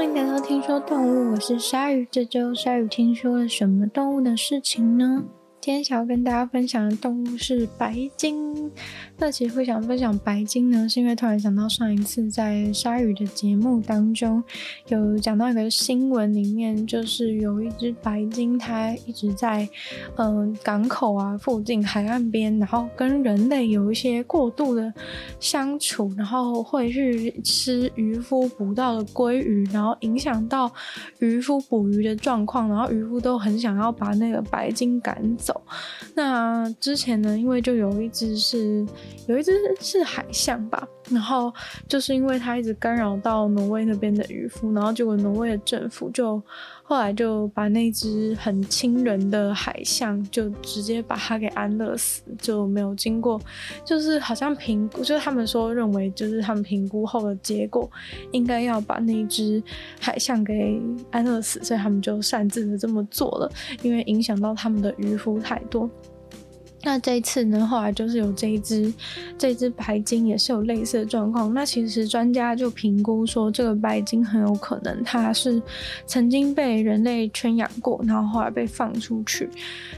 欢迎来到听说动物，我是鲨鱼。这周鲨鱼听说了什么动物的事情呢？今天想要跟大家分享的动物是白鲸。那其实会想分享白鲸呢，是因为突然想到上一次在鲨鱼的节目当中，有讲到一个新闻里面，就是有一只白鲸，它一直在嗯、港口啊附近海岸边，然后跟人类有一些过度的相处，然后会去吃渔夫捕到的鲑鱼，然后影响到渔夫捕鱼的状况，然后渔夫都很想要把那个白鲸赶走。那之前呢，因为就有一只是有一只是海象吧，然后就是因为它一直干扰到挪威那边的渔夫，然后结果挪威的政府就后来就把那只很亲人的海象就直接把它给安乐死，就没有经过，就是好像评估，就是他们说认为就是他们评估后的结果应该要把那只海象给安乐死，所以他们就擅自的这么做了，因为影响到他们的渔夫。太多。那这一次呢，后来就是有这一只，这只白鲸也是有类似的状况。那其实专家就评估说，这个白鲸很有可能它是曾经被人类圈养过，然后后来被放出去。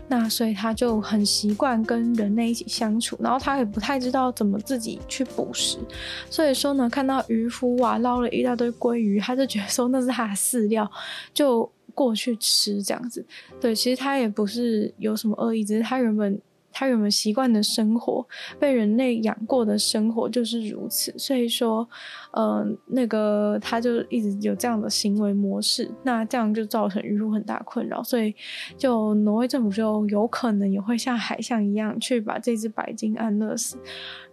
那所以它就很习惯跟人类一起相处，然后它也不太知道怎么自己去捕食。所以说呢，看到渔夫啊捞了一大堆鲑鱼，他就觉得说那是他的饲料，就。过去吃这样子，对，其实他也不是有什么恶意，只是他原本他原本习惯的生活，被人类养过的生活就是如此，所以说，嗯、呃，那个他就一直有这样的行为模式，那这样就造成渔夫很大困扰，所以就挪威政府就有可能也会像海象一样去把这只白鲸安乐死，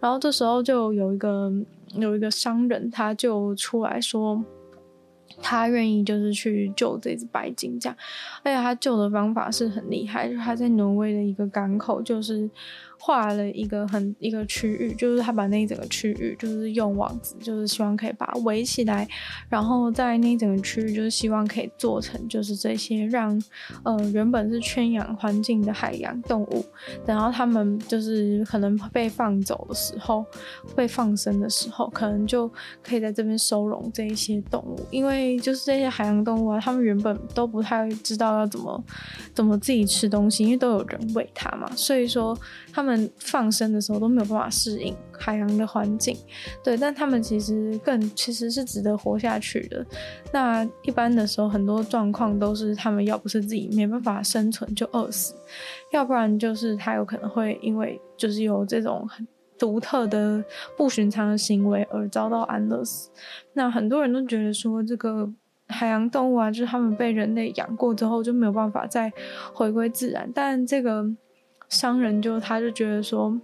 然后这时候就有一个有一个商人他就出来说。他愿意就是去救这只白鲸，这样，而且他救的方法是很厉害，就他在挪威的一个港口，就是。画了一个很一个区域，就是他把那一整个区域就是用网子，就是希望可以把它围起来，然后在那一整个区域就是希望可以做成就是这些让呃原本是圈养环境的海洋动物，然后他们就是可能被放走的时候，被放生的时候，可能就可以在这边收容这一些动物，因为就是这些海洋动物啊，他们原本都不太知道要怎么怎么自己吃东西，因为都有人喂它嘛，所以说他们。放生的时候都没有办法适应海洋的环境，对，但他们其实更其实是值得活下去的。那一般的时候，很多状况都是他们要不是自己没办法生存就饿死，要不然就是他有可能会因为就是有这种很独特的不寻常的行为而遭到安乐死。那很多人都觉得说，这个海洋动物啊，就是他们被人类养过之后就没有办法再回归自然，但这个。商人就他就觉得说，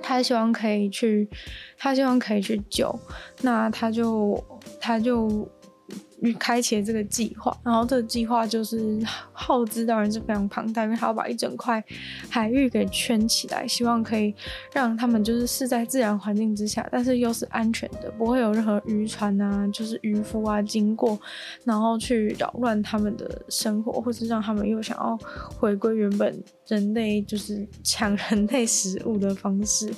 他希望可以去，他希望可以去救，那他就他就。开启了这个计划，然后这个计划就是耗资当然是非常庞大，因为他要把一整块海域给圈起来，希望可以让他们就是是在自然环境之下，但是又是安全的，不会有任何渔船啊，就是渔夫啊经过，然后去扰乱他们的生活，或是让他们又想要回归原本人类就是抢人类食物的方式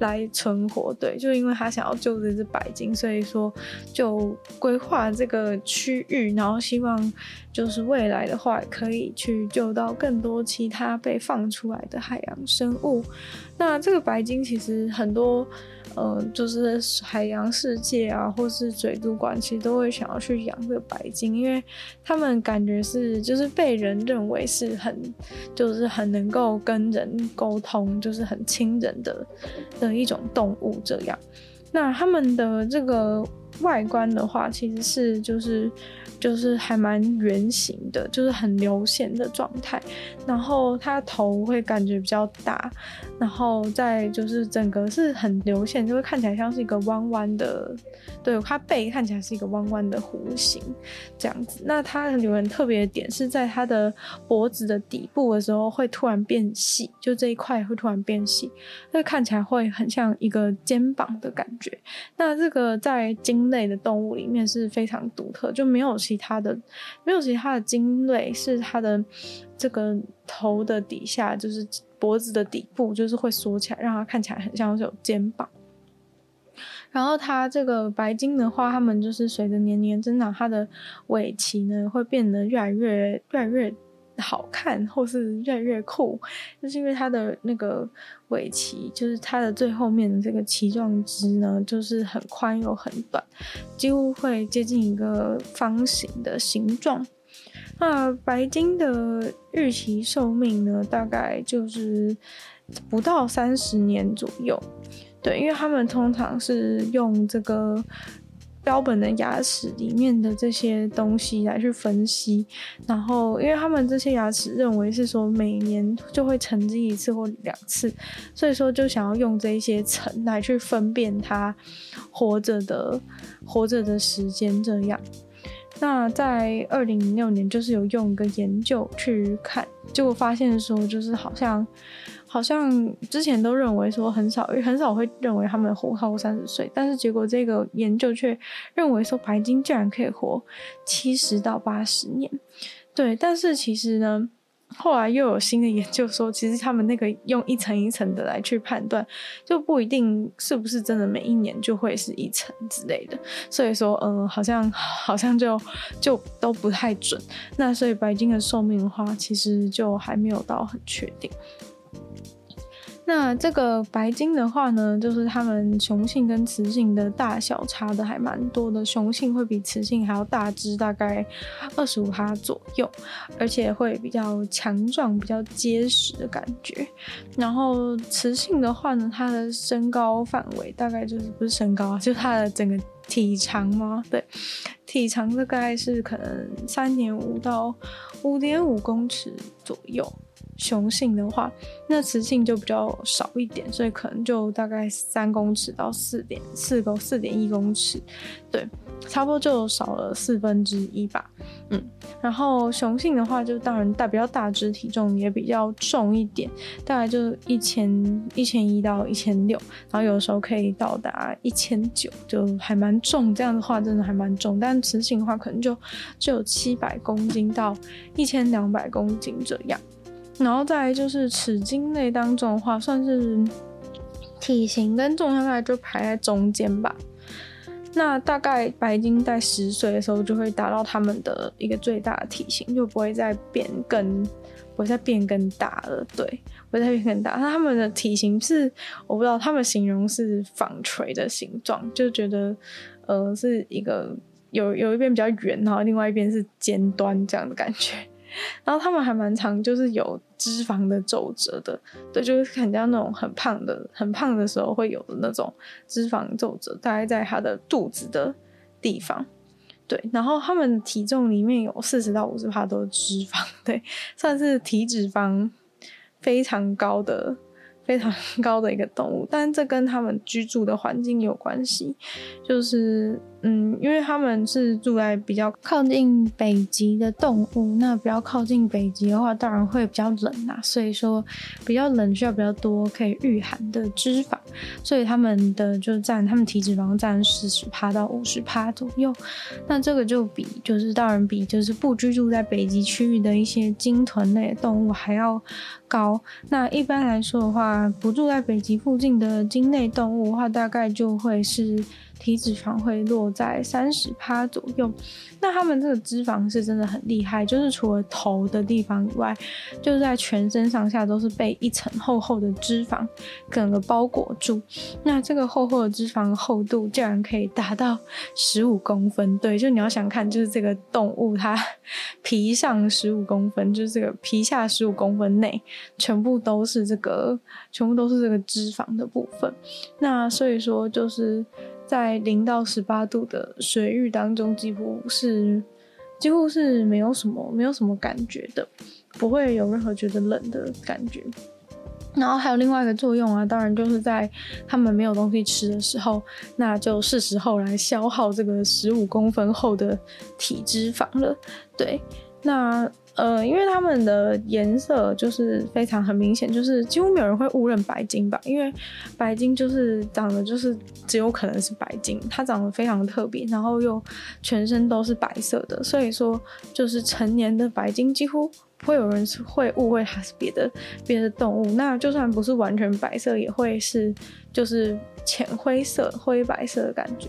来存活。对，就因为他想要救这只白鲸，所以说就规划这个。区域，然后希望就是未来的话，可以去救到更多其他被放出来的海洋生物。那这个白鲸其实很多，呃，就是海洋世界啊，或是水族馆，其实都会想要去养这个白鲸，因为他们感觉是就是被人认为是很，就是很能够跟人沟通，就是很亲人的的一种动物这样。那他们的这个。外观的话，其实是就是就是还蛮圆形的，就是很流线的状态。然后它头会感觉比较大，然后再就是整个是很流线，就会看起来像是一个弯弯的。对，它背看起来是一个弯弯的弧形这样子。那它有人特别的点是在它的脖子的底部的时候会突然变细，就这一块会突然变细，那看起来会很像一个肩膀的感觉。那这个在鲸类的动物里面是非常独特，就没有其其他的，没有其他的精锐是它的这个头的底下，就是脖子的底部，就是会缩起来，让它看起来很像是有肩膀。然后它这个白金的话，它们就是随着年年增长，它的尾鳍呢会变得越来越越来越好看，或是越来越酷，就是因为它的那个尾鳍，就是它的最后面的这个鳍状肢呢，就是很宽又很短，几乎会接近一个方形的形状。那白金的预期寿命呢，大概就是不到三十年左右。对，因为他们通常是用这个标本的牙齿里面的这些东西来去分析，然后因为他们这些牙齿认为是说每年就会沉积一次或两次，所以说就想要用这一些层来去分辨它活着的活着的时间这样。那在二零零六年，就是有用一个研究去看，结果发现说就是好像。好像之前都认为说很少，很少会认为他们活超过三十岁，但是结果这个研究却认为说白金竟然可以活七十到八十年。对，但是其实呢，后来又有新的研究说，其实他们那个用一层一层的来去判断，就不一定是不是真的每一年就会是一层之类的。所以说，嗯，好像 好像就就都不太准。那所以白金的寿命的话，其实就还没有到很确定。那这个白金的话呢，就是它们雄性跟雌性的大小差的还蛮多的，雄性会比雌性还要大只，大概二十五趴左右，而且会比较强壮、比较结实的感觉。然后雌性的话呢，它的身高范围大概就是不是身高啊，就是它的整个体长吗？对，体长大概是可能三点五到五点五公尺左右。雄性的话，那雌性就比较少一点，所以可能就大概三公尺到四点四公四点一公尺，对，差不多就少了四分之一吧。嗯，然后雄性的话，就当然大比较大只，体重也比较重一点，大概就一千一千一到一千六，然后有时候可以到达一千九，就还蛮重。这样的话，真的还蛮重。但雌性的话，可能就只有七百公斤到一千两百公斤这样。然后再来就是齿鲸类当中的话，算是体型跟重量大概就排在中间吧。那大概白金在十岁的时候就会达到他们的一个最大的体型，就不会再变更不会再变更大了。对，不会再变更大。那他们的体型是我不知道，他们形容是纺锤的形状，就觉得呃是一个有有一边比较圆，然后另外一边是尖端这样的感觉。然后他们还蛮常，就是有脂肪的皱褶的，对，就是很像那种很胖的、很胖的时候会有的那种脂肪皱褶，大概在他的肚子的地方，对。然后他们体重里面有四十到五十趴都是脂肪，对，算是体脂肪非常高的。非常高的一个动物，但这跟他们居住的环境有关系，就是嗯，因为他们是住在比较靠近北极的动物，那比较靠近北极的话，当然会比较冷啊，所以说比较冷需要比较多可以御寒的脂肪，所以他们的就占他们体脂肪占四十趴到五十趴左右，那这个就比就是当然比就是不居住在北极区域的一些鲸豚类的动物还要高，那一般来说的话，不住在北极附近的鲸类动物的话，大概就会是。体脂肪会落在三十趴左右，那他们这个脂肪是真的很厉害，就是除了头的地方以外，就是在全身上下都是被一层厚厚的脂肪整个包裹住。那这个厚厚的脂肪厚度竟然可以达到十五公分，对，就你要想看，就是这个动物它 皮上十五公分，就是这个皮下十五公分内全部都是这个，全部都是这个脂肪的部分。那所以说就是。在零到十八度的水域当中，几乎是几乎是没有什么没有什么感觉的，不会有任何觉得冷的感觉。然后还有另外一个作用啊，当然就是在他们没有东西吃的时候，那就是时候来消耗这个十五公分厚的体脂肪了。对，那呃，因为他们的颜色就是非常很明显，就是几乎没有人会误认白金吧，因为白金就是长得就是只有可能是白金，它长得非常特别，然后又全身都是白色的，所以说就是成年的白金几乎。会有人是会误会它是别的别的动物，那就算不是完全白色，也会是就是浅灰色、灰白色的感觉。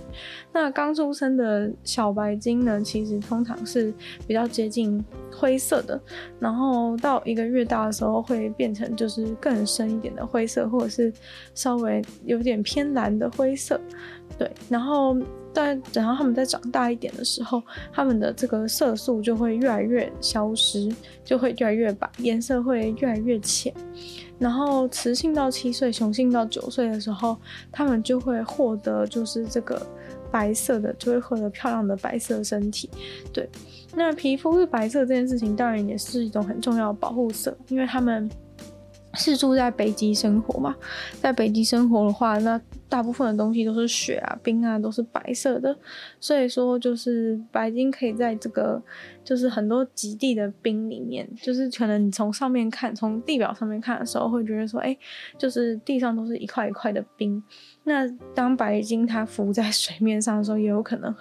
那刚出生的小白鲸呢，其实通常是比较接近灰色的，然后到一个月大的时候会变成就是更深一点的灰色，或者是稍微有点偏蓝的灰色，对，然后。但等到他们再长大一点的时候，他们的这个色素就会越来越消失，就会越来越白，颜色会越来越浅。然后雌性到七岁，雄性到九岁的时候，他们就会获得就是这个白色的，就会获得漂亮的白色身体。对，那皮肤是白色这件事情，当然也是一种很重要的保护色，因为他们是住在北极生活嘛，在北极生活的话，那。大部分的东西都是雪啊、冰啊，都是白色的，所以说就是白金可以在这个就是很多极地的冰里面，就是可能你从上面看，从地表上面看的时候，会觉得说，哎、就是地上都是一块一块的冰。那当白金它浮在水面上的时候，也有可能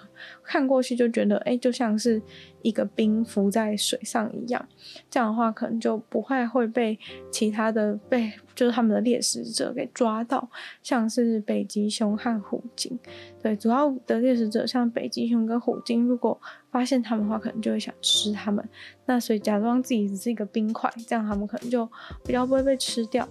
看过去就觉得，哎、就像是一个冰浮在水上一样。这样的话，可能就不会会被其他的被就是他们的猎食者给抓到，像是北极熊和虎鲸。对，主要的猎食者像北极熊跟虎鲸，如果发现他们的话，可能就会想吃他们。那所以假装自己只是一个冰块，这样他们可能就比较不会被吃掉。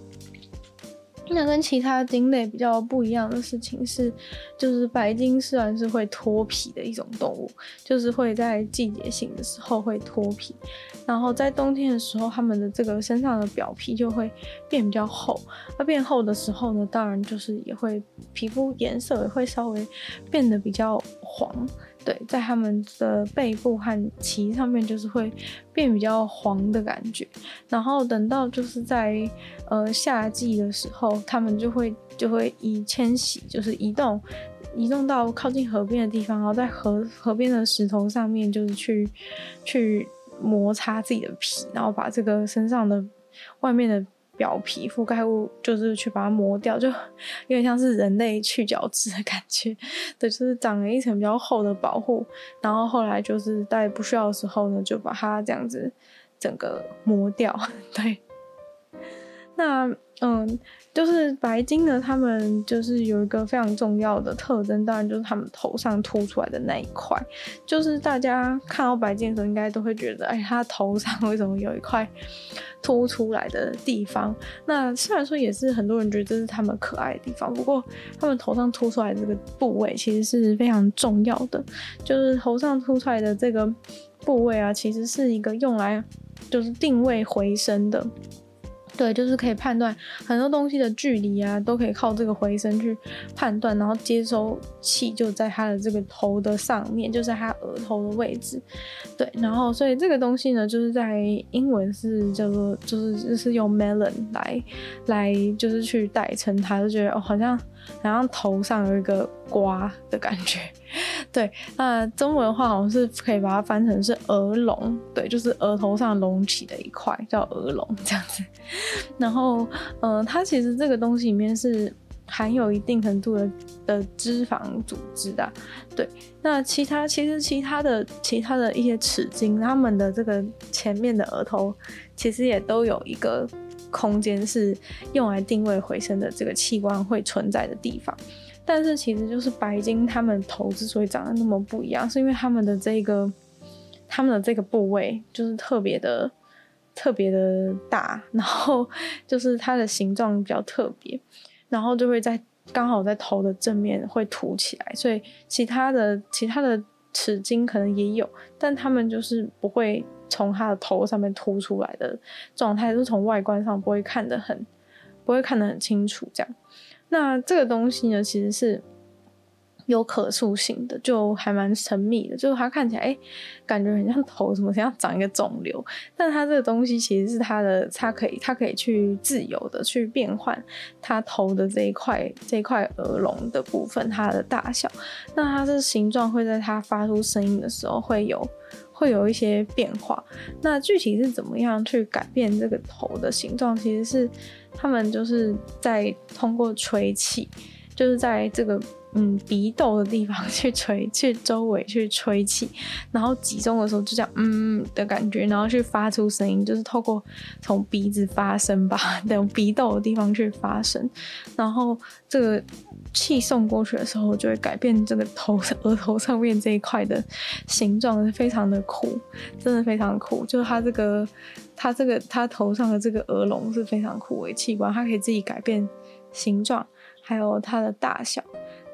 那跟其他鲸类比较不一样的事情是，就是白鲸虽然是会脱皮的一种动物，就是会在季节性的时候会脱皮，然后在冬天的时候，它们的这个身上的表皮就会变比较厚。那变厚的时候呢，当然就是也会皮肤颜色也会稍微变得比较黄。对，在他们的背部和鳍上面，就是会变比较黄的感觉。然后等到就是在呃夏季的时候，他们就会就会以迁徙，就是移动，移动到靠近河边的地方，然后在河河边的石头上面，就是去去摩擦自己的皮，然后把这个身上的外面的。表皮覆盖物就是去把它磨掉，就有点像是人类去角质的感觉，对，就是长了一层比较厚的保护，然后后来就是在不需要的时候呢，就把它这样子整个磨掉，对。那嗯，就是白金呢，他们就是有一个非常重要的特征，当然就是他们头上凸出来的那一块，就是大家看到白金的时候，应该都会觉得，哎，他头上为什么有一块凸出来的地方？那虽然说也是很多人觉得这是他们可爱的地方，不过他们头上凸出来这个部位其实是非常重要的，就是头上凸出来的这个部位啊，其实是一个用来就是定位回声的。对，就是可以判断很多东西的距离啊，都可以靠这个回声去判断，然后接收器就在他的这个头的上面，就在他额头的位置。对，然后所以这个东西呢，就是在英文是叫做，就是就是用 melon 来来就是去代称它，就觉得哦，好像好像头上有一个瓜的感觉。对，那中文话好像是可以把它翻成是额龙，对，就是额头上隆起的一块叫额龙这样子。然后，嗯、呃，它其实这个东西里面是含有一定程度的的脂肪组织的。对，那其他其实其他的其他的一些齿鲸，它们的这个前面的额头其实也都有一个空间是用来定位回声的这个器官会存在的地方。但是其实就是白金，他们头之所以长得那么不一样，是因为他们的这个，他们的这个部位就是特别的、特别的大，然后就是它的形状比较特别，然后就会在刚好在头的正面会凸起来，所以其他的其他的齿鲸可能也有，但他们就是不会从它的头上面凸出来的状态，就是从外观上不会看得很，不会看得很清楚这样。那这个东西呢，其实是有可塑性的，就还蛮神秘的。就是它看起来，哎、感觉很像头，什么像长一个肿瘤。但它这个东西其实是它的，它可以，它可以去自由的去变换它头的这一块，这一块耳笼的部分，它的大小。那它的形状会在它发出声音的时候会有，会有一些变化。那具体是怎么样去改变这个头的形状？其实是他们就是在通过吹气，就是在这个。嗯，鼻窦的地方去吹，去周围去吹气，然后集中的时候就这样嗯的感觉，然后去发出声音，就是透过从鼻子发声吧，等鼻窦的地方去发声，然后这个气送过去的时候，就会改变这个头额头上面这一块的形状，是非常的酷，真的非常酷。就是它这个，它这个，它头上的这个耳笼是非常酷的器官，它可以自己改变形状，还有它的大小。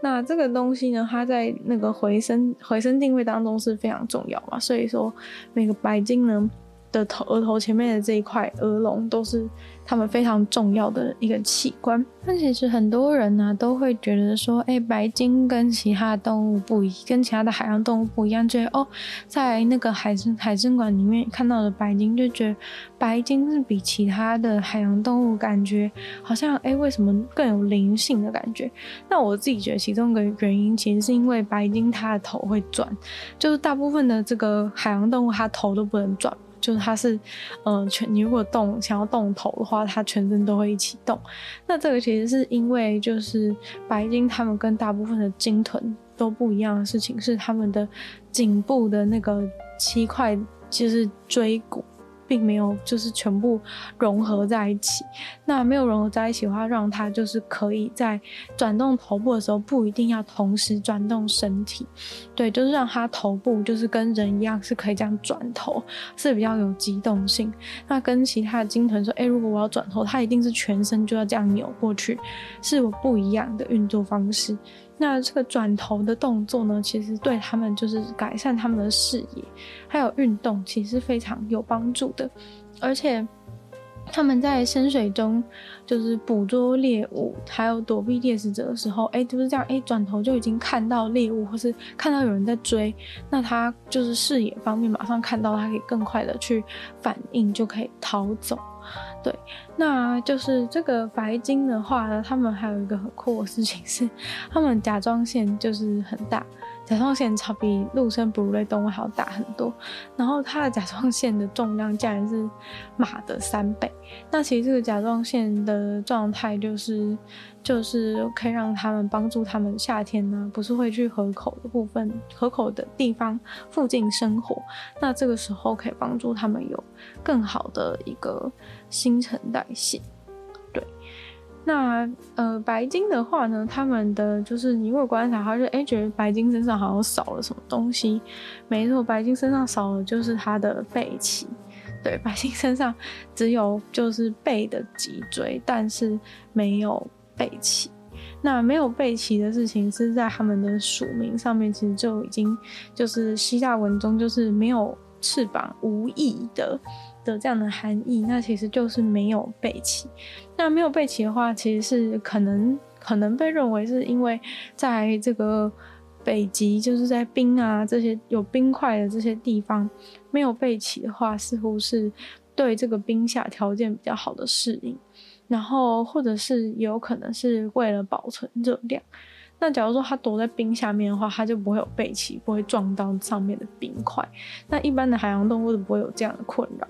那这个东西呢，它在那个回声回声定位当中是非常重要嘛，所以说每个白鲸呢的头额头前面的这一块耳笼都是。他们非常重要的一个器官。那其实很多人呢、都会觉得说，哎、白鲸跟其他动物不一，跟其他的海洋动物不一样。觉得哦，在那个海参海参馆里面看到的白鲸，就觉得白鲸是比其他的海洋动物感觉好像，哎、为什么更有灵性的感觉？那我自己觉得其中一个原因，其实是因为白鲸它的头会转，就是大部分的这个海洋动物它头都不能转。就是它是，嗯、呃，全你如果动想要动头的话，它全身都会一起动。那这个其实是因为，就是白鲸它们跟大部分的鲸豚都不一样的事情，是它们的颈部的那个七块就是椎骨。并没有就是全部融合在一起，那没有融合在一起的话，让它就是可以在转动头部的时候，不一定要同时转动身体，对，就是让它头部就是跟人一样是可以这样转头，是比较有机动性。那跟其他的鲸豚说，哎，如果我要转头，它一定是全身就要这样扭过去，是有不一样的运作方式。那这个转头的动作呢，其实对他们就是改善他们的视野，还有运动，其实非常有帮助的。而且他们在深水中就是捕捉猎物，还有躲避猎食者的时候，哎，就是这样，哎，转头就已经看到猎物，或是看到有人在追，那他就是视野方面马上看到，他可以更快的去反应，就可以逃走。对，那就是这个白金的话呢，他们还有一个很酷的事情是，他们甲状腺就是很大，甲状腺超比陆生哺乳类动物还要大很多，然后它的甲状腺的重量竟然是马的三倍。那其实这个甲状腺的状态就是。就是可以让他们帮助他们夏天呢，不是会去河口的部分、河口的地方附近生活，那这个时候可以帮助他们有更好的一个新陈代谢。对，那呃白鲸的话呢，他们的就是你如果观察，他就哎觉得白鲸身上好像少了什么东西。没错，白鲸身上少了就是它的背鳍。对，白鲸身上只有就是背的脊椎，但是没有。背鳍，那没有背鳍的事情是在他们的署名上面，其实就已经就是希腊文中就是没有翅膀、无翼的的这样的含义。那其实就是没有背鳍。那没有背鳍的话，其实是可能可能被认为是因为在这个北极，就是在冰啊这些有冰块的这些地方，没有背鳍的话，似乎是对这个冰下条件比较好的适应。然后，或者是有可能是为了保存热量。那假如说它躲在冰下面的话，它就不会有背鳍，不会撞到上面的冰块。那一般的海洋动物都不会有这样的困扰，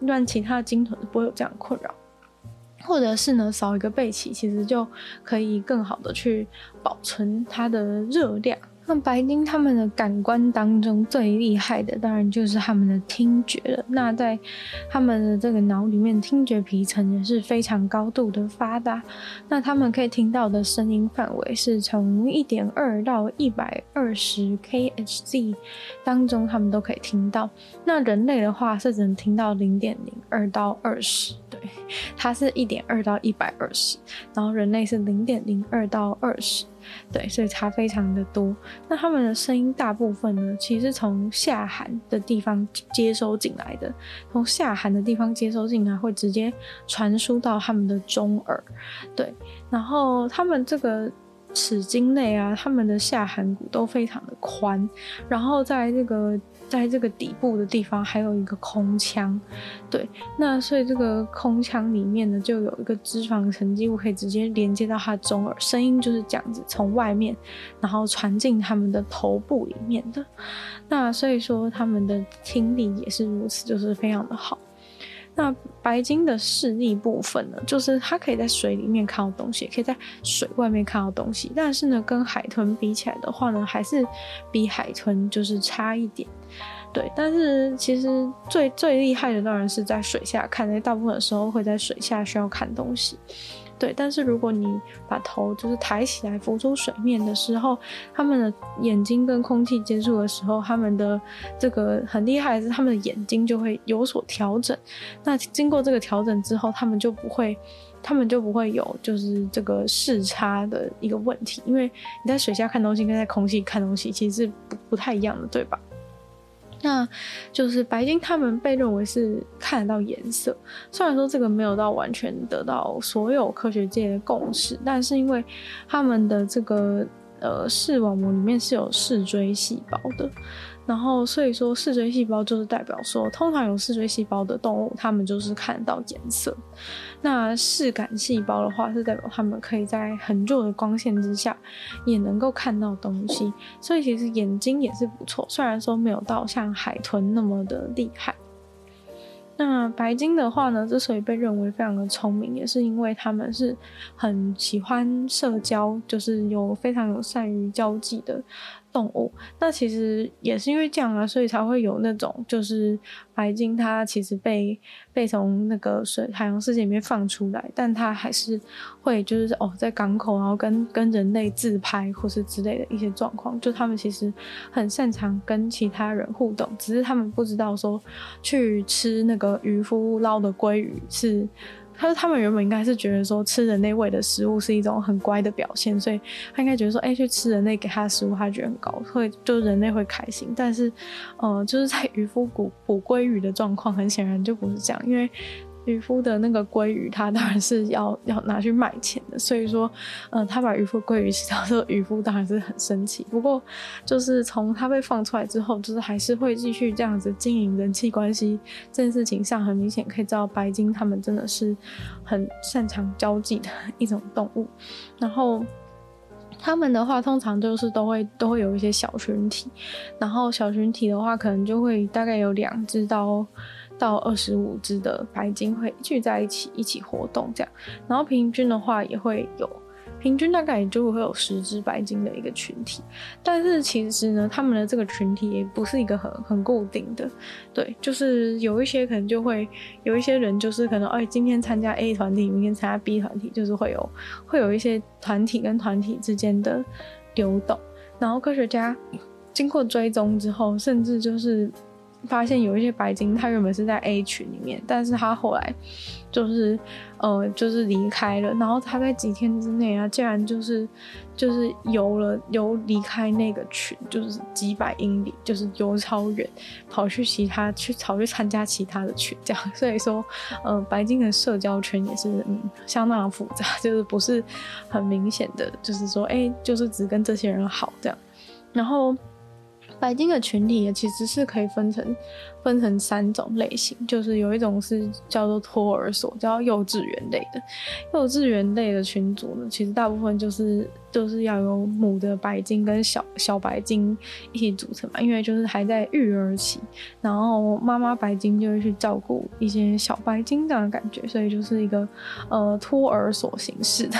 一般其他的鲸豚都不会有这样的困扰。或者是呢，少一个背鳍，其实就可以更好的去保存它的热量。那白鲸他们的感官当中最厉害的，当然就是他们的听觉了。那在他们的这个脑里面，听觉皮层也是非常高度的发达。那他们可以听到的声音范围是从一点二到一百二十 kHz 当中，他们都可以听到。那人类的话是只能听到零点零二到二十，对，它是一点二到一百二十，然后人类是零点零二到二十。对，所以差非常的多。那他们的声音大部分呢，其实是从下寒的地方接收进来的，从下寒的地方接收进来，会直接传输到他们的中耳。对，然后他们这个齿茎内啊，他们的下颌骨都非常的宽，然后在这个在这个底部的地方还有一个空腔，对，那所以这个空腔里面呢，就有一个脂肪沉积物可以直接连接到它中耳，声音就是这样子从外面，然后传进他们的头部里面的，那所以说他们的听力也是如此，就是非常的好。那白鲸的视力部分呢，就是它可以在水里面看到东西，也可以在水外面看到东西。但是呢，跟海豚比起来的话呢，还是比海豚就是差一点。对，但是其实最最厉害的当然是在水下看，因为大部分时候会在水下需要看东西。对，但是如果你把头就是抬起来浮出水面的时候，他们的眼睛跟空气接触的时候，他们的这个很厉害的是他们的眼睛就会有所调整。那经过这个调整之后，他们就不会，他们就不会有就是这个视差的一个问题，因为你在水下看东西跟在空气看东西其实是不不太一样的，对吧？那就是白金，他们被认为是看得到颜色。虽然说这个没有到完全得到所有科学界的共识，但是因为他们的这个呃视网膜里面是有视锥细胞的。然后，所以说视锥细胞就是代表说，通常有视锥细胞的动物，它们就是看到颜色。那视感细胞的话，是代表它们可以在很弱的光线之下，也能够看到东西。所以其实眼睛也是不错，虽然说没有到像海豚那么的厉害。那白鲸的话呢，之所以被认为非常的聪明，也是因为他们是很喜欢社交，就是有非常有善于交际的。动物，那其实也是因为这样啊，所以才会有那种就是白鲸，它其实被被从那个水海洋世界里面放出来，但它还是会就是哦在港口，然后跟跟人类自拍或是之类的一些状况，就他们其实很擅长跟其他人互动，只是他们不知道说去吃那个渔夫捞的鲑鱼是。他说他们原本应该是觉得说吃人类喂的食物是一种很乖的表现，所以他应该觉得说，哎、去吃人类给他的食物，他觉得很高，会就人类会开心。但是，呃，就是在渔夫谷捕鲑鱼的状况，很显然就不是这样，因为。渔夫的那个鲑鱼，他当然是要要拿去卖钱的，所以说，嗯、呃，他把渔夫鲑鱼吃掉之后，渔夫当然是很生气。不过，就是从他被放出来之后，就是还是会继续这样子经营人际关系这件事情上，很明显可以知道白鲸他们真的是很擅长交际的一种动物。然后，他们的话通常就是都会都会有一些小群体，然后小群体的话可能就会大概有两只到。到二十五只的白鲸会聚在一起一起活动，这样，然后平均的话也会有，平均大概也就会有十只白鲸的一个群体。但是其实呢，他们的这个群体也不是一个很很固定的，对，就是有一些可能就会有一些人就是可能哎今天参加 A 团体，明天参加 B 团体，就是会有会有一些团体跟团体之间的流动。然后科学家经过追踪之后，甚至就是。发现有一些白鲸，它原本是在 A 群里面，但是它后来就是呃，就是离开了。然后它在几天之内啊，竟然就是就是游了游离开那个群，就是几百英里，就是游超远，跑去其他去跑去参加其他的群，这样。所以说，呃，白鲸的社交圈也是嗯相当的复杂，就是不是很明显的，就是说哎、就是只跟这些人好这样，然后。白金的群体也其实是可以分成分成三种类型，就是有一种是叫做托儿所，叫幼稚园类的。幼稚园类的群组呢，其实大部分就是。就是要有母的白鲸跟小小白鲸一起组成嘛，因为就是还在育儿期，然后妈妈白鲸就会去照顾一些小白鲸这样的感觉，所以就是一个呃托儿所形式的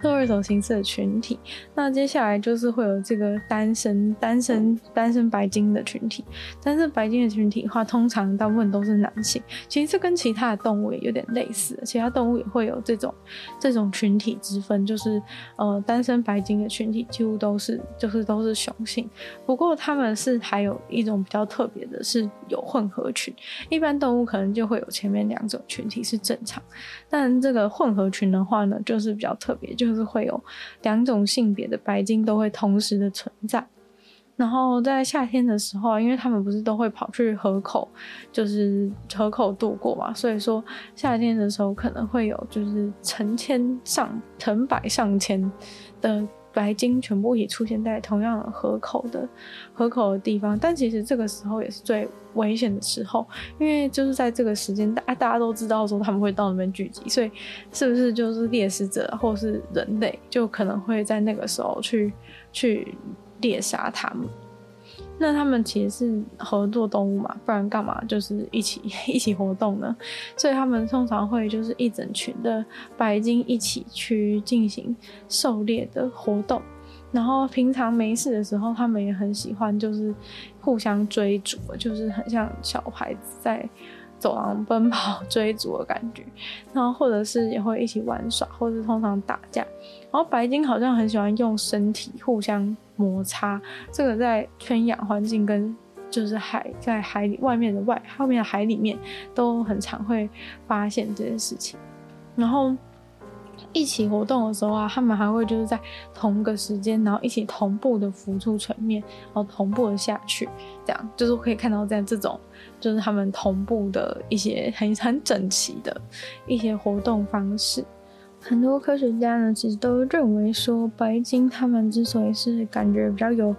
托儿所形式的群体。那接下来就是会有这个单身单身单身白鲸的群体，单身白鲸的群体的话，通常大部分都是男性。其实这跟其他的动物也有点类似，其他动物也会有这种这种群体之分，就是呃单身。白鲸的群体几乎都是，就是都是雄性。不过他们是还有一种比较特别的，是有混合群。一般动物可能就会有前面两种群体是正常，但这个混合群的话呢，就是比较特别，就是会有两种性别的白鲸都会同时的存在。然后在夏天的时候，因为他们不是都会跑去河口，就是河口度过嘛，所以说夏天的时候可能会有就是成千上成百上千的白鲸全部也出现在同样的河口的河口的地方，但其实这个时候也是最危险的时候，因为就是在这个时间，大大家都知道说他们会到那边聚集，所以是不是就是猎食者或是人类就可能会在那个时候去去猎杀他们？那他们其实是合作动物嘛，不然干嘛就是一起 一起活动呢？所以他们通常会就是一整群的白鲸一起去进行狩猎的活动。然后平常没事的时候，他们也很喜欢就是互相追逐，就是很像小孩子在走廊奔跑追逐的感觉。然后或者是也会一起玩耍，或者是通常打架。然后白鲸好像很喜欢用身体互相。摩擦，这个在圈养环境跟就是海在海里外面的外后面的海里面都很常会发现这件事情。然后一起活动的时候啊，他们还会就是在同个时间，然后一起同步的浮出水面，然后同步的下去，这样就是可以看到这样这种就是他们同步的一些很很整齐的一些活动方式。很多科学家呢，其实都认为说，白鲸他们之所以是感觉比较有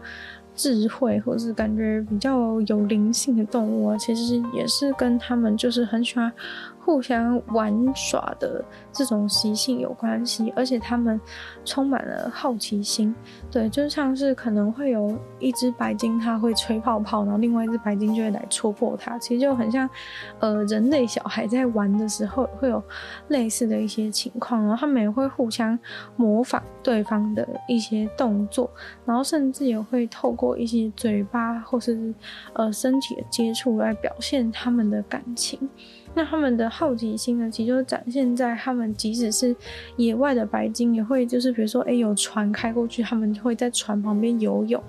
智慧，或是感觉比较有灵性的动物啊，其实也是跟他们就是很喜欢。互相玩耍的这种习性有关系，而且他们充满了好奇心。对，就像是可能会有一只白鲸，它会吹泡泡，然后另外一只白鲸就会来戳破它。其实就很像，呃，人类小孩在玩的时候会有类似的一些情况，然后他们也会互相模仿对方的一些动作，然后甚至也会透过一些嘴巴或是呃身体的接触来表现他们的感情。那他们的好奇心呢，其实就展现在他们即使是野外的白鲸，也会就是比如说，哎、有船开过去，他们会在船旁边游泳，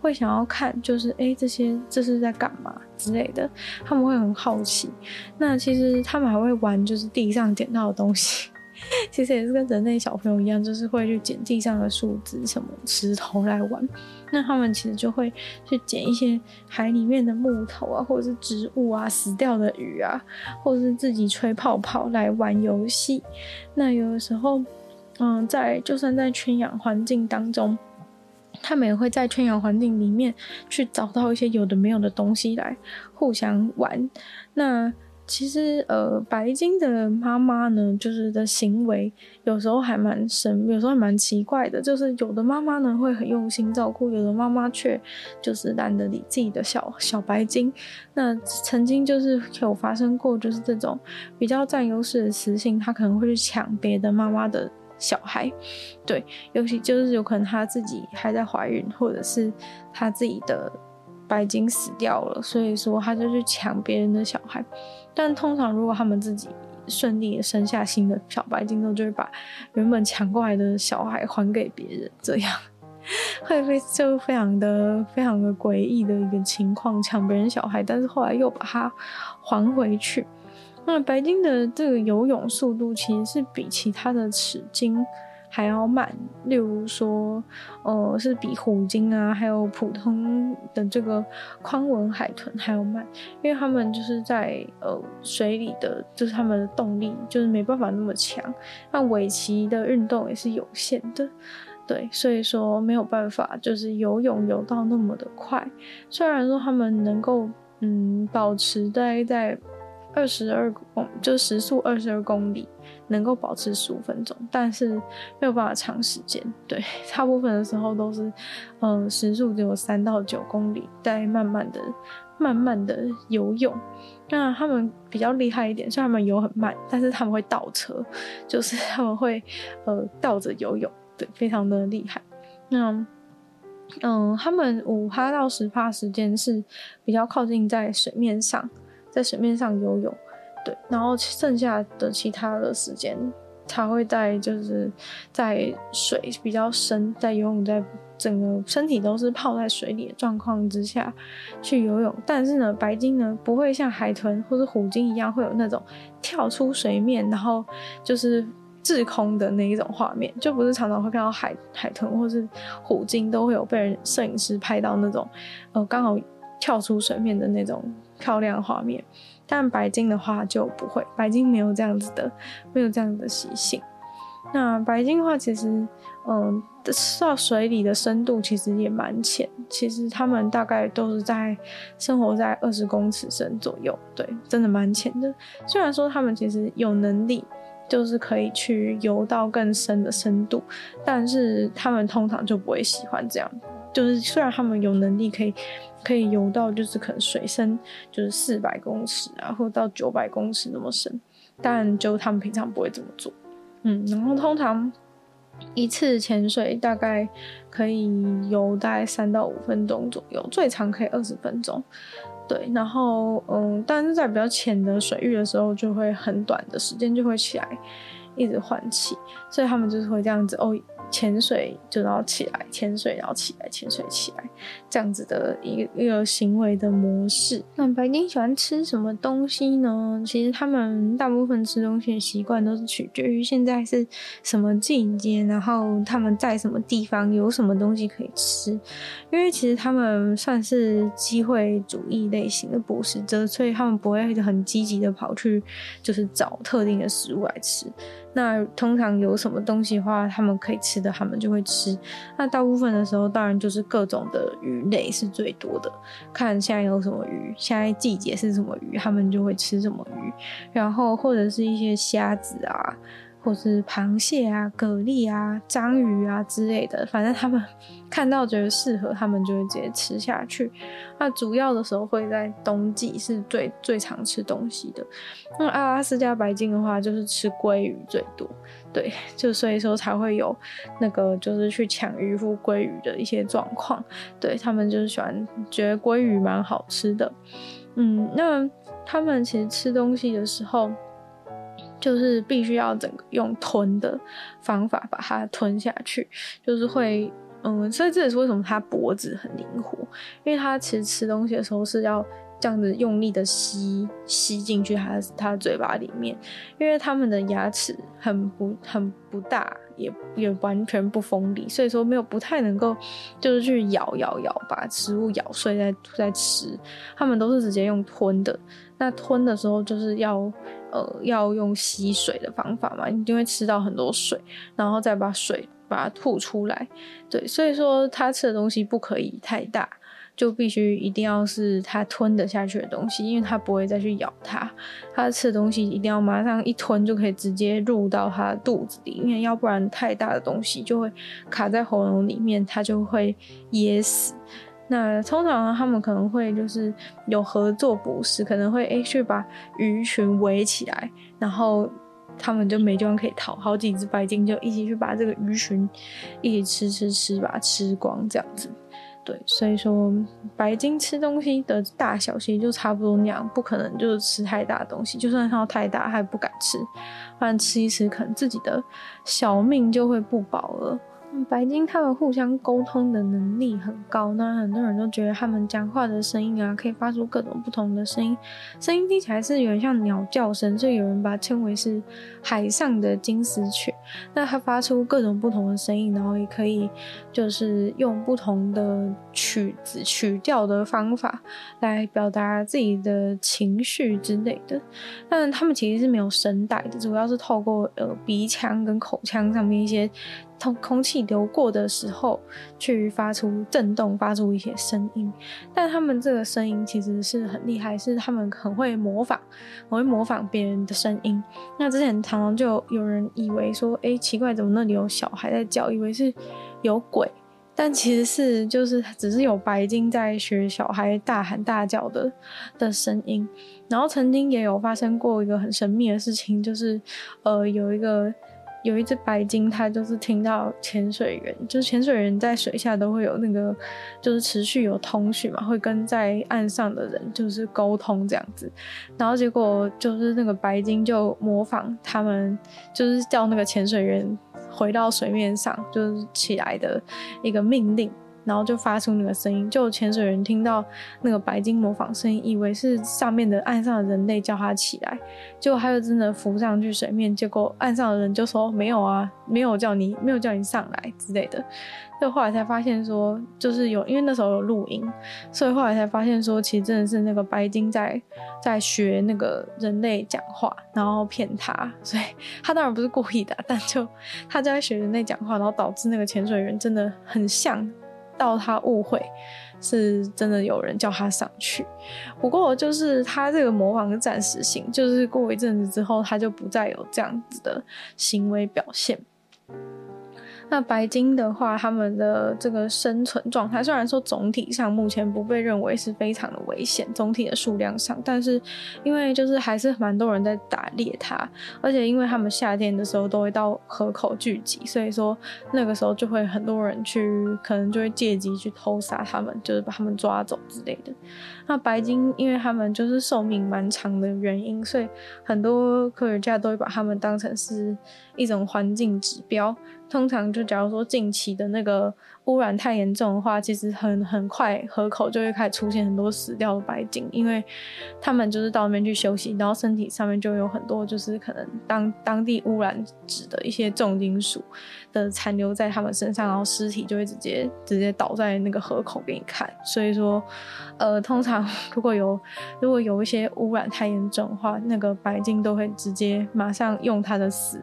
会想要看，就是哎、这些这是在干嘛之类的，他们会很好奇。那其实他们还会玩，就是地上捡到的东西。其实也是跟人类小朋友一样，就是会去捡地上的树枝、什么石头来玩。那他们其实就会去捡一些海里面的木头啊，或者是植物啊、死掉的鱼啊，或者是自己吹泡泡来玩游戏。那有的时候，嗯，在就算在圈养环境当中，他们也会在圈养环境里面去找到一些有的没有的东西来互相玩。那其实，呃，白金的妈妈呢，就是的行为有时候还蛮神，有时候还蛮奇怪的。就是有的妈妈呢会很用心照顾，有的妈妈却就是懒得理自己的小小白金。那曾经就是有发生过，就是这种比较占优势的雌性，她可能会去抢别的妈妈的小孩。对，尤其就是有可能她自己还在怀孕，或者是她自己的白金死掉了，所以说她就去抢别人的小孩。但通常，如果他们自己顺利生下新的小白鲸之后，就会把原本抢过来的小孩还给别人，这样会非就非常的非常的诡异的一个情况，抢别人小孩，但是后来又把它还回去。那白鲸的这个游泳速度其实是比其他的齿鲸还要慢，例如说，呃，是比虎鲸啊，还有普通的这个宽吻海豚还要慢，因为他们就是在呃水里的，就是他们的动力就是没办法那么强，那尾鳍的运动也是有限的，对，所以说没有办法就是游泳游到那么的快，虽然说他们能够嗯保持待在二十二公，就时速二十二公里。能够保持十五分钟，但是没有办法长时间。对，大部分的时候都是，嗯、时速只有三到九公里，在慢慢的、慢慢的游泳。那他们比较厉害一点，虽然他们游很慢，但是他们会倒车，就是他们会呃倒着游泳，对，非常的厉害。那嗯，他们五趴到十趴时间是比较靠近在水面上，在水面上游泳。对，然后剩下的其他的时间，他会在就是在水比较深，在游泳，在整个身体都是泡在水里的状况之下去游泳。但是呢，白鲸呢不会像海豚或是虎鲸一样会有那种跳出水面，然后就是滞空的那一种画面，就不是常常会看到海海豚或是虎鲸都会有被人摄影师拍到那种呃刚好跳出水面的那种漂亮画面。但白鲸的话就不会，白鲸没有这样子的，没有这样子的习性。那白鲸的话，其实，嗯，到水里的深度其实也蛮浅，其实他们大概都是在生活在二十公尺深左右，对，真的蛮浅的。虽然说他们其实有能力，就是可以去游到更深的深度，但是他们通常就不会喜欢这样。就是虽然他们有能力可以可以游到，就是可能水深就是四百公尺啊，或到九百公尺那么深，但就他们平常不会这么做。嗯，然后通常。一次潜水大概可以游大概三到五分钟左右，最长可以二十分钟。对，然后嗯，但是在比较浅的水域的时候，就会很短的时间就会起来，一直换气，所以他们就是会这样子哦。潜水就要起来，潜水然后起来，潜水起来，这样子的一个一个行为的模式。那白鲸喜欢吃什么东西呢？其实他们大部分吃东西的习惯都是取决于现在是什么季节，然后他们在什么地方有什么东西可以吃。因为其实他们算是机会主义类型的捕食者，所以他们不会很积极的跑去就是找特定的食物来吃。那通常有什么东西的话，他们可以吃的，他们就会吃。那大部分的时候，当然就是各种的鱼类是最多的。看现在有什么鱼，现在季节是什么鱼，他们就会吃什么鱼。然后或者是一些虾子啊。或是螃蟹啊、蛤蜊啊、章鱼啊之类的，反正他们 看到觉得适合，他们就会直接吃下去。那主要的时候会在冬季是最最常吃东西的。那阿拉斯加白鲸的话，就是吃鲑鱼最多，对，就所以说才会有那个就是去抢渔夫鲑鱼的一些状况。对，他们就是喜欢觉得鲑鱼蛮好吃的。嗯，那他们其实吃东西的时候。就是必须要整个用吞的方法把它吞下去，就是会，嗯，所以这也是为什么它脖子很灵活，因为它其实吃东西的时候是要这样子用力的吸吸进去它它嘴巴里面，因为它们的牙齿很不很不大，也也完全不锋利，所以说没有不太能够就是去咬咬咬把食物咬碎再再吃，它们都是直接用吞的。那吞的时候就是要。呃，要用吸水的方法嘛，你就会吃到很多水，然后再把水把它吐出来。对，所以说它吃的东西不可以太大，就必须一定要是它吞得下去的东西，因为它不会再去咬它。它吃的东西一定要马上一吞就可以直接入到它肚子里面，要不然太大的东西就会卡在喉咙里面，它就会噎死。那通常他们可能会就是有合作捕食，可能会诶、去把鱼群围起来，然后他们就没地方可以逃，好几只白鲸就一起去把这个鱼群一起吃吃吃，把它吃光这样子。对，所以说白金吃东西的大小其实就差不多那样，不可能就是吃太大的东西，就算它太大，它也不敢吃，不然吃一吃，可能自己的小命就会不保了。白鲸他们互相沟通的能力很高，那很多人都觉得他们讲话的声音啊，可以发出各种不同的声音，声音听起来是有点像鸟叫声，所以有人把它称为是海上的金丝雀。那它发出各种不同的声音，然后也可以就是用不同的曲子曲调的方法来表达自己的情绪之类的。但他们其实是没有声带的，主要是透过呃鼻腔跟口腔上面一些。通空气流过的时候，去发出震动，发出一些声音。但他们这个声音其实是很厉害，是他们很会模仿，很会模仿别人的声音。那之前常常就有人以为说，哎，奇怪，怎么那里有小孩在叫？以为是有鬼，但其实是就是只是有白鲸在学小孩大喊大叫的的声音。然后曾经也有发生过一个很神秘的事情，就是呃有一个。有一只白鲸，它就是听到潜水员，就是潜水员在水下都会有那个，就是持续有通讯嘛，会跟在岸上的人就是沟通这样子。然后结果就是那个白鲸就模仿他们，就是叫那个潜水员回到水面上，就是起来的一个命令。然后就发出那个声音，就潜水员听到那个白鲸模仿声音，以为是上面的岸上的人类叫他起来，结果他就真的浮上去水面，结果岸上的人就说没有啊，没有叫你，没有叫你上来之类的。就后来才发现说，就是有，因为那时候有录音，所以后来才发现说，其实真的是那个白鲸在在学那个人类讲话，然后骗他，所以他当然不是故意的，但就他就在学人类讲话，然后导致那个潜水员真的很像。到他误会是真的有人叫他上去，不过就是他这个模仿是暂时性，就是过一阵子之后他就不再有这样子的行为表现。那白鲸的话，他们的这个生存状态，虽然说总体上目前不被认为是非常的危险，总体的数量上，但是因为就是还是蛮多人在打猎它，而且因为他们夏天的时候都会到河口聚集，所以说那个时候就会很多人去，可能就会借机去偷杀他们，就是把他们抓走之类的。那白鲸，因为他们就是寿命蛮长的原因，所以很多科学家都会把他们当成是一种环境指标。通常就假如说近期的那个污染太严重的话，其实很很快河口就会开始出现很多死掉的白鲸，因为他们就是到那边去休息，然后身体上面就有很多就是可能当当地污染指的一些重金属的残留在他们身上，然后尸体就会直接直接倒在那个河口给你看。所以说，呃，通常 如果有如果有一些污染太严重的话，那个白鲸都会直接马上用它的死。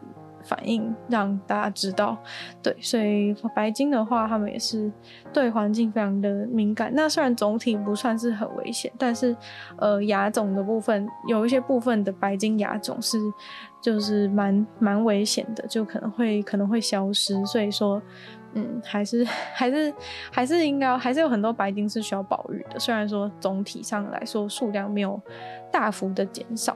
反应让大家知道，对，所以白鲸的话，他们也是对环境非常的敏感。那虽然总体不算是很危险，但是呃，亚种的部分有一些部分的白鲸亚种是就是蛮蛮危险的，就可能会可能会消失。所以说，嗯，还是还是 还是应该还是有很多白鲸是需要保育的。虽然说总体上来说数量没有大幅的减少。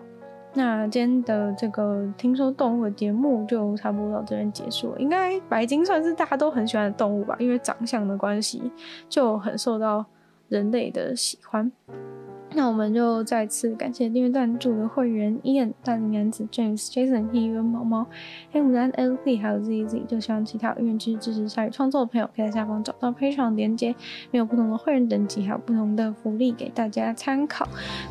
那今天的这个听说动物的节目就差不多到这边结束了。应该白鲸算是大家都很喜欢的动物吧，因为长相的关系就很受到人类的喜欢。那我们就再次感谢订阅赞助的会员 Ian、大龄男子 James、Jason、议员毛毛、黑牡丹 LP 还有 ZZ，就希望其他愿意支持鲨鱼创作的朋友，可以在下方找到 Patreon 连接，没有不同的会员等级，还有不同的福利给大家参考。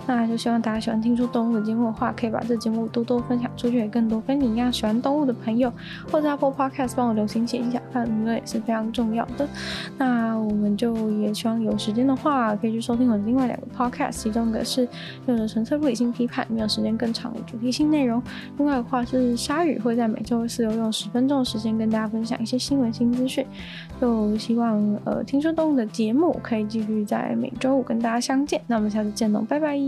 那就希望大家喜欢听说动物的节目的话，可以把这节目多多分享出去，给更多跟你一样喜欢动物的朋友，或者 Apple Podcast 帮我留心写一下，看评论也是非常重要的。那我们就也希望有时间的话，可以去收听我的另外两个 Podcast。其中一个是用的纯粹不理性批判，没有时间更长的主题性内容。另外的话是鲨鱼会在每周四有用十分钟的时间跟大家分享一些新闻新资讯。就希望呃听说动物的节目可以继续在每周五跟大家相见。那我们下次见喽，拜拜。